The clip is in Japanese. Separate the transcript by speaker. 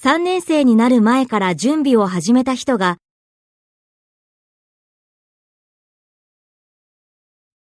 Speaker 1: 3年生になる前から準備を始めた人が